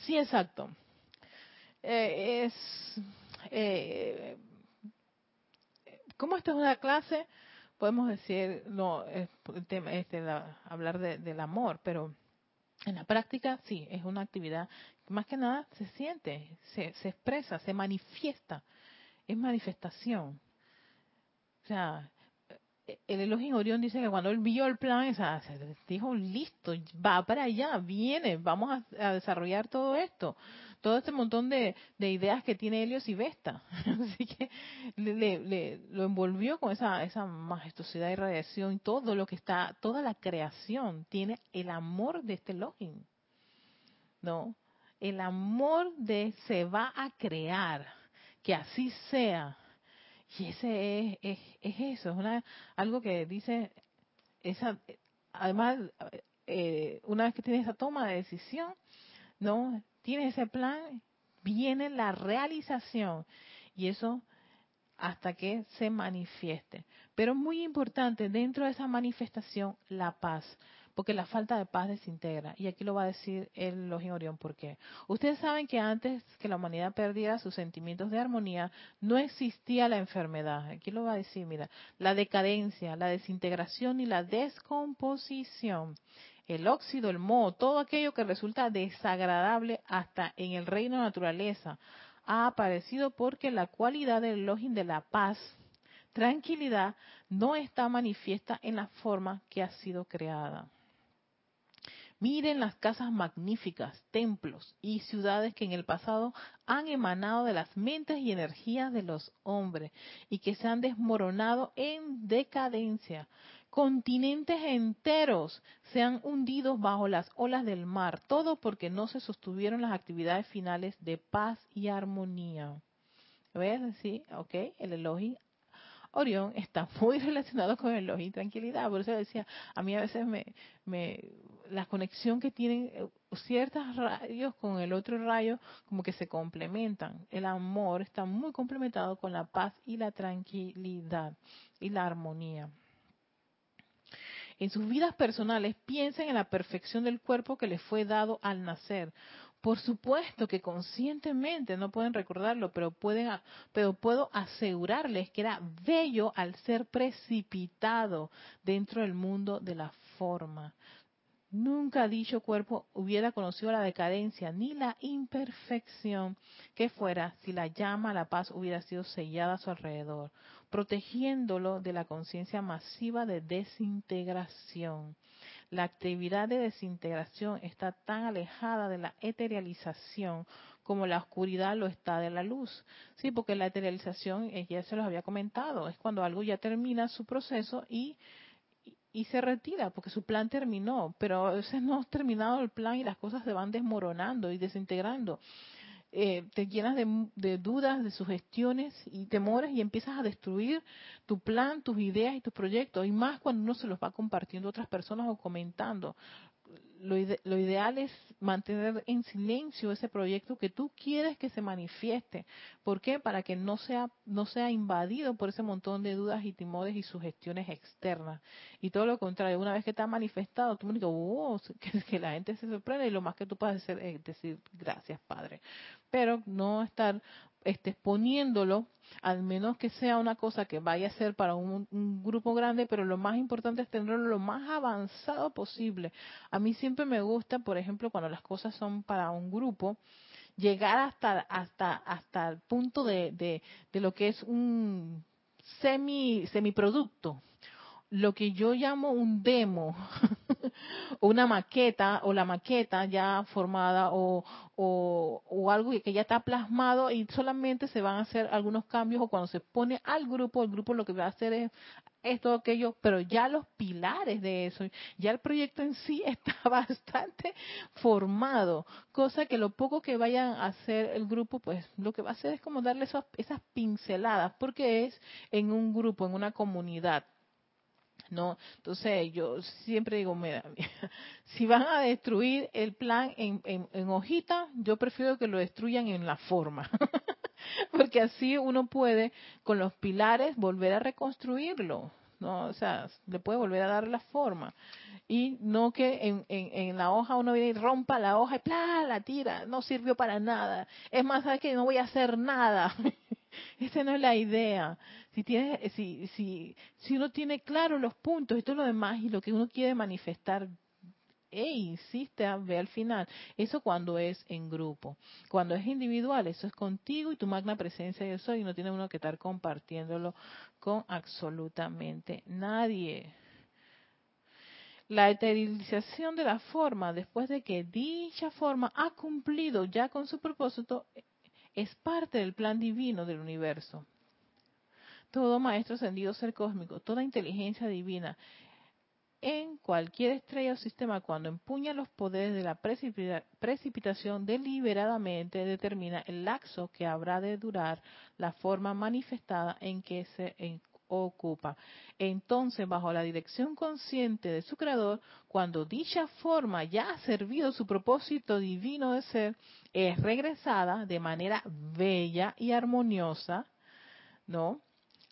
Sí, exacto. Eh, es, eh, como esto es una clase, podemos decir, no, el tema, este, hablar del amor, pero en la práctica sí, es una actividad, más que nada se siente, se, se expresa, se manifiesta, es manifestación. O sea, el Elohim Orión dice que cuando él vio el plan, dijo, listo, va para allá, viene, vamos a, desarrollar todo esto, todo este montón de, ideas que tiene Helios y Vesta. Así que le, lo envolvió con esa, esa majestuosidad y radiación, todo lo que está, toda la creación tiene el amor de este Elohim. ¿No? El amor de se va a crear, que así sea y ese es, es, eso, es una, algo que dice, esa, además, eh, una vez que tienes esa toma de decisión, ¿no? Tienes ese plan, viene la realización. Y eso hasta que se manifieste. Pero muy importante, dentro de esa manifestación, la paz porque la falta de paz desintegra. Y aquí lo va a decir el Login Orión, ¿por qué? Ustedes saben que antes que la humanidad perdiera sus sentimientos de armonía, no existía la enfermedad. Aquí lo va a decir, mira, la decadencia, la desintegración y la descomposición. El óxido, el moho, todo aquello que resulta desagradable hasta en el reino de naturaleza, ha aparecido porque la cualidad del Login de la paz, tranquilidad, no está manifiesta en la forma que ha sido creada. Miren las casas magníficas, templos y ciudades que en el pasado han emanado de las mentes y energías de los hombres y que se han desmoronado en decadencia. Continentes enteros se han hundido bajo las olas del mar, todo porque no se sostuvieron las actividades finales de paz y armonía. ¿Ves? Sí, ok, el elogio Orión está muy relacionado con el ojo y tranquilidad. Por eso decía, a mí a veces me, me, la conexión que tienen eh, ciertos rayos con el otro rayo como que se complementan. El amor está muy complementado con la paz y la tranquilidad y la armonía. En sus vidas personales piensen en la perfección del cuerpo que les fue dado al nacer. Por supuesto que conscientemente no pueden recordarlo, pero pueden, puedo asegurarles que era bello al ser precipitado dentro del mundo de la forma. Nunca dicho cuerpo hubiera conocido la decadencia ni la imperfección que fuera si la llama, la paz hubiera sido sellada a su alrededor, protegiéndolo de la conciencia masiva de desintegración la actividad de desintegración está tan alejada de la eterialización como la oscuridad lo está de la luz. Sí, porque la eterialización, eh, ya se los había comentado, es cuando algo ya termina su proceso y, y, se retira, porque su plan terminó, pero a veces no ha terminado el plan y las cosas se van desmoronando y desintegrando. Eh, te llenas de, dudas, de sugestiones y temores y empiezas a destruir tu plan, tus ideas y tus proyectos. Y más cuando uno se los va compartiendo a otras personas o comentando lo, ideal es mantener en silencio ese proyecto que tú quieres que se manifieste. ¿Por qué? Para que no sea, no sea invadido por ese montón de dudas y timores y sugestiones externas. Y todo lo contrario, una vez que está manifestado, tú me dices, oh, que, que la gente se sorprende y lo más que tú puedes hacer es decir gracias, Padre. Pero no estar este, exponiéndolo, al menos que sea una cosa que vaya a ser para un, grupo grande, pero lo más importante es tenerlo lo más avanzado posible. A mí siempre me gusta, por ejemplo, cuando las cosas son para un grupo, llegar hasta hasta hasta el punto de, de, de lo que es un semi semiproducto lo que yo llamo un demo, una maqueta, o la maqueta ya formada, o, o, algo que ya está plasmado y solamente se van a hacer algunos cambios, o cuando se pone al grupo, el grupo lo que va a hacer es esto, aquello, pero ya los pilares de eso, ya el proyecto en sí está bastante formado, cosa que lo poco que vayan a hacer el grupo, pues lo que va a hacer es como darle esas, esas pinceladas, porque es en un grupo, en una comunidad ¿no? Entonces yo siempre digo, mira, si van a destruir el plan en, en, hojita, yo prefiero que lo destruyan en la forma, porque así uno puede con los pilares volver a reconstruirlo, ¿no? O sea, le puede volver a dar la forma. Y no que en, en, en la hoja uno viene y rompa la hoja y ¡plá! la tira, no sirvió para nada. Es más, ¿sabes que No voy a hacer nada. Esa no es la idea. Si, tiene, si, si, si uno tiene claro los puntos y todo lo demás y lo que uno quiere manifestar, e insiste a ver al final. Eso cuando es en grupo. Cuando es individual, eso es contigo y tu magna presencia yo soy y no tiene uno que estar compartiéndolo con absolutamente nadie. La eterilización de la forma, después de que dicha forma ha cumplido ya con su propósito, es parte del plan divino del universo. Todo maestro ascendido ser cósmico, toda inteligencia divina, en cualquier estrella o sistema, cuando empuña los poderes de la precipitación deliberadamente, determina el laxo que habrá de durar la forma manifestada en que se ocupa. Entonces, bajo la dirección consciente de su creador, cuando dicha forma ya ha servido su propósito divino de ser, es regresada de manera bella y armoniosa, ¿no?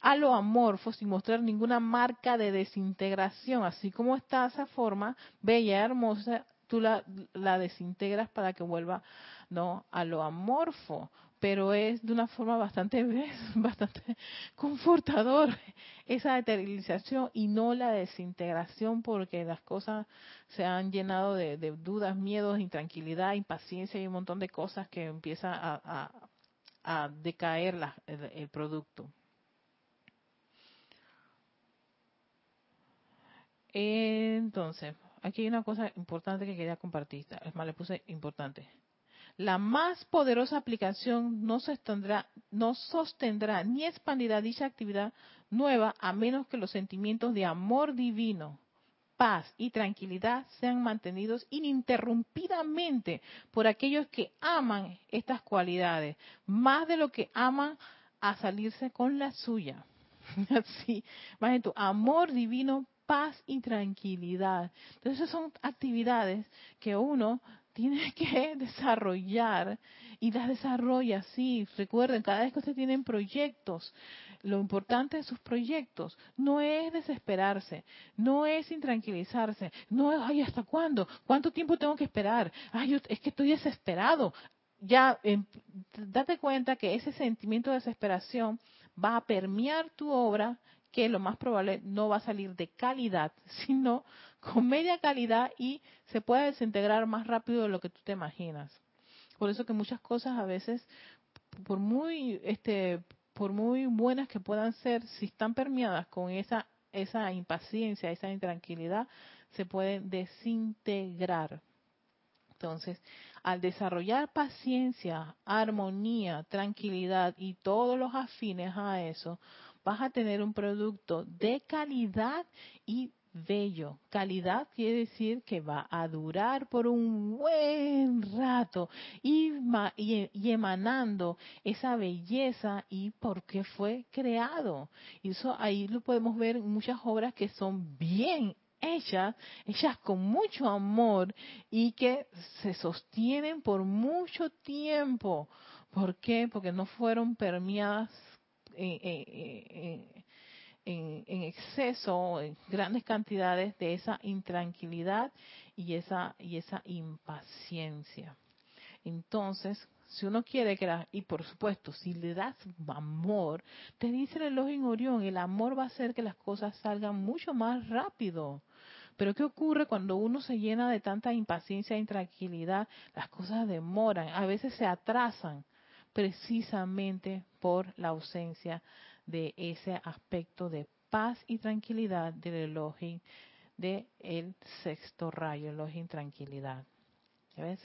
A lo amorfo sin mostrar ninguna marca de desintegración, así como está esa forma bella y hermosa, tú la, la desintegras para que vuelva, ¿no? A lo amorfo, pero es de una forma bastante, bastante confortador esa eterilización y no la desintegración porque las cosas se han llenado de, dudas, miedos, intranquilidad, impaciencia y un montón de cosas que empieza a, decaer el, producto. Entonces, aquí hay una cosa importante que quería compartir. Es más, le puse importante la más poderosa aplicación no sostendrá, no sostendrá ni expandirá dicha actividad nueva a menos que los sentimientos de amor divino, paz y tranquilidad sean mantenidos ininterrumpidamente por aquellos que aman estas cualidades, más de lo que aman a salirse con la suya. Así, más tu amor divino, paz y tranquilidad. Entonces, son actividades que uno tiene que desarrollar y las desarrolla así. Recuerden, cada vez que ustedes tienen proyectos, lo importante de sus proyectos no es desesperarse, no es intranquilizarse, no es, ay, ¿hasta cuándo? ¿Cuánto tiempo tengo que esperar? Ay, es que estoy desesperado. Ya, em, date cuenta que ese sentimiento de desesperación va a permear tu obra que lo más probable no va a salir de calidad, sino con media calidad y se puede desintegrar más rápido de lo que tú te imaginas. Por eso que muchas cosas a veces, por muy, este, por muy buenas que puedan ser, si están permeadas con esa, esa impaciencia, esa intranquilidad, se pueden desintegrar. Entonces, al desarrollar paciencia, armonía, tranquilidad y todos los afines a eso, vas a tener un producto de calidad y bello. Calidad quiere decir que va a durar por un buen rato y, y, emanando esa belleza y por qué fue creado. Y eso ahí lo podemos ver en muchas obras que son bien hechas, hechas con mucho amor y que se sostienen por mucho tiempo. ¿Por qué? Porque no fueron permeadas en, en, exceso, en grandes cantidades de esa intranquilidad y esa, y esa impaciencia. Entonces, si uno quiere que y por supuesto, si le das amor, te dice el en Orión, el amor va a hacer que las cosas salgan mucho más rápido. Pero ¿qué ocurre cuando uno se llena de tanta impaciencia e intranquilidad? Las cosas demoran, a veces se atrasan precisamente por la ausencia de ese aspecto de paz y tranquilidad del elogio de el sexto rayo, elogio y tranquilidad. ¿Ya ves?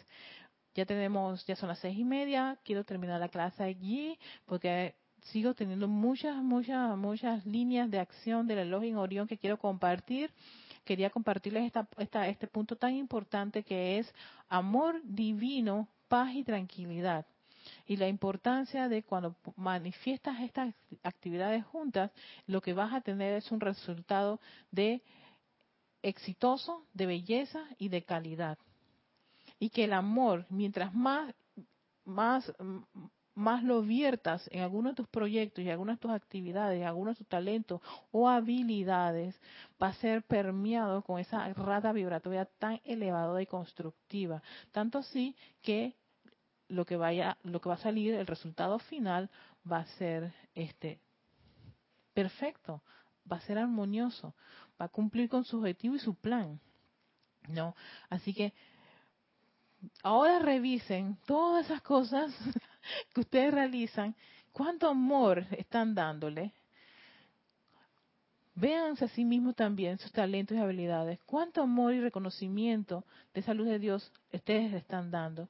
Ya tenemos, ya son las seis y media, quiero terminar la clase allí porque sigo teniendo muchas, muchas, muchas líneas de acción del elogio en Orión que quiero compartir. Quería compartirles esta, esta, este punto tan importante que es amor divino, paz y tranquilidad y la importancia de cuando manifiestas estas actividades juntas, lo que vas a tener es un resultado de exitoso, de belleza y de calidad. Y que el amor, mientras más, más, más lo viertas en alguno de tus proyectos y algunas de tus actividades, algunos de tus talentos o habilidades, va a ser permeado con esa rata vibratoria tan elevada y constructiva. Tanto así que lo que vaya, lo que va a salir, el resultado final va a ser este perfecto, va a ser armonioso, va a cumplir con su objetivo y su plan. ¿No? Así que ahora revisen todas esas cosas que ustedes realizan, cuánto amor están dándole. Véanse a sí mismos también sus talentos y habilidades. Cuánto amor y reconocimiento de esa luz de Dios ustedes están dando.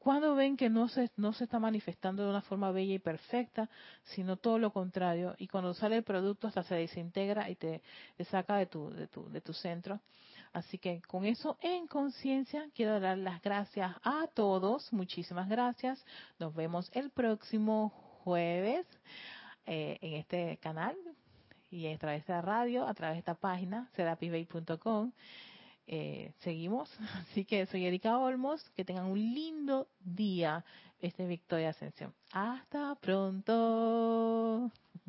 Cuando ven que no se, no se está manifestando de una forma bella y perfecta, sino todo lo contrario, y cuando sale el producto hasta se desintegra y te, saca de tu, de, tu, de tu centro. Así que con eso en conciencia quiero dar las gracias a todos. Muchísimas gracias. Nos vemos el próximo jueves eh, en este canal y a través de la radio, a través de esta página, serapibay.com. Eh, seguimos. Así que soy Erika Olmos. Que tengan un lindo día. Este es Victoria Ascensión. Hasta pronto.